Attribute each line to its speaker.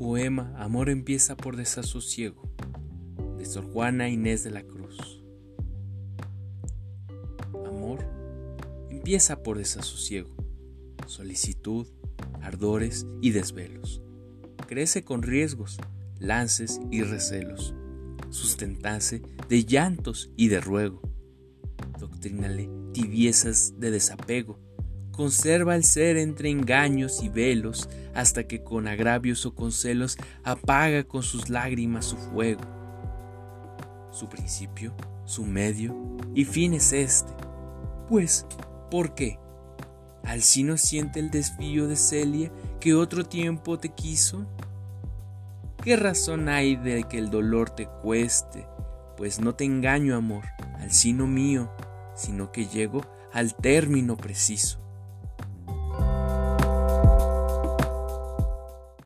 Speaker 1: poema Amor empieza por desasosiego, de Sor Juana Inés de la Cruz. Amor empieza por desasosiego, solicitud, ardores y desvelos. Crece con riesgos, lances y recelos. Sustentase de llantos y de ruego. Doctrínale tibiezas de desapego conserva el ser entre engaños y velos, hasta que con agravios o con celos apaga con sus lágrimas su fuego. Su principio, su medio y fin es este. Pues, ¿por qué? ¿Al si no siente el desvío de Celia que otro tiempo te quiso? ¿Qué razón hay de que el dolor te cueste? Pues no te engaño, amor, al sino mío, sino que llego al término preciso.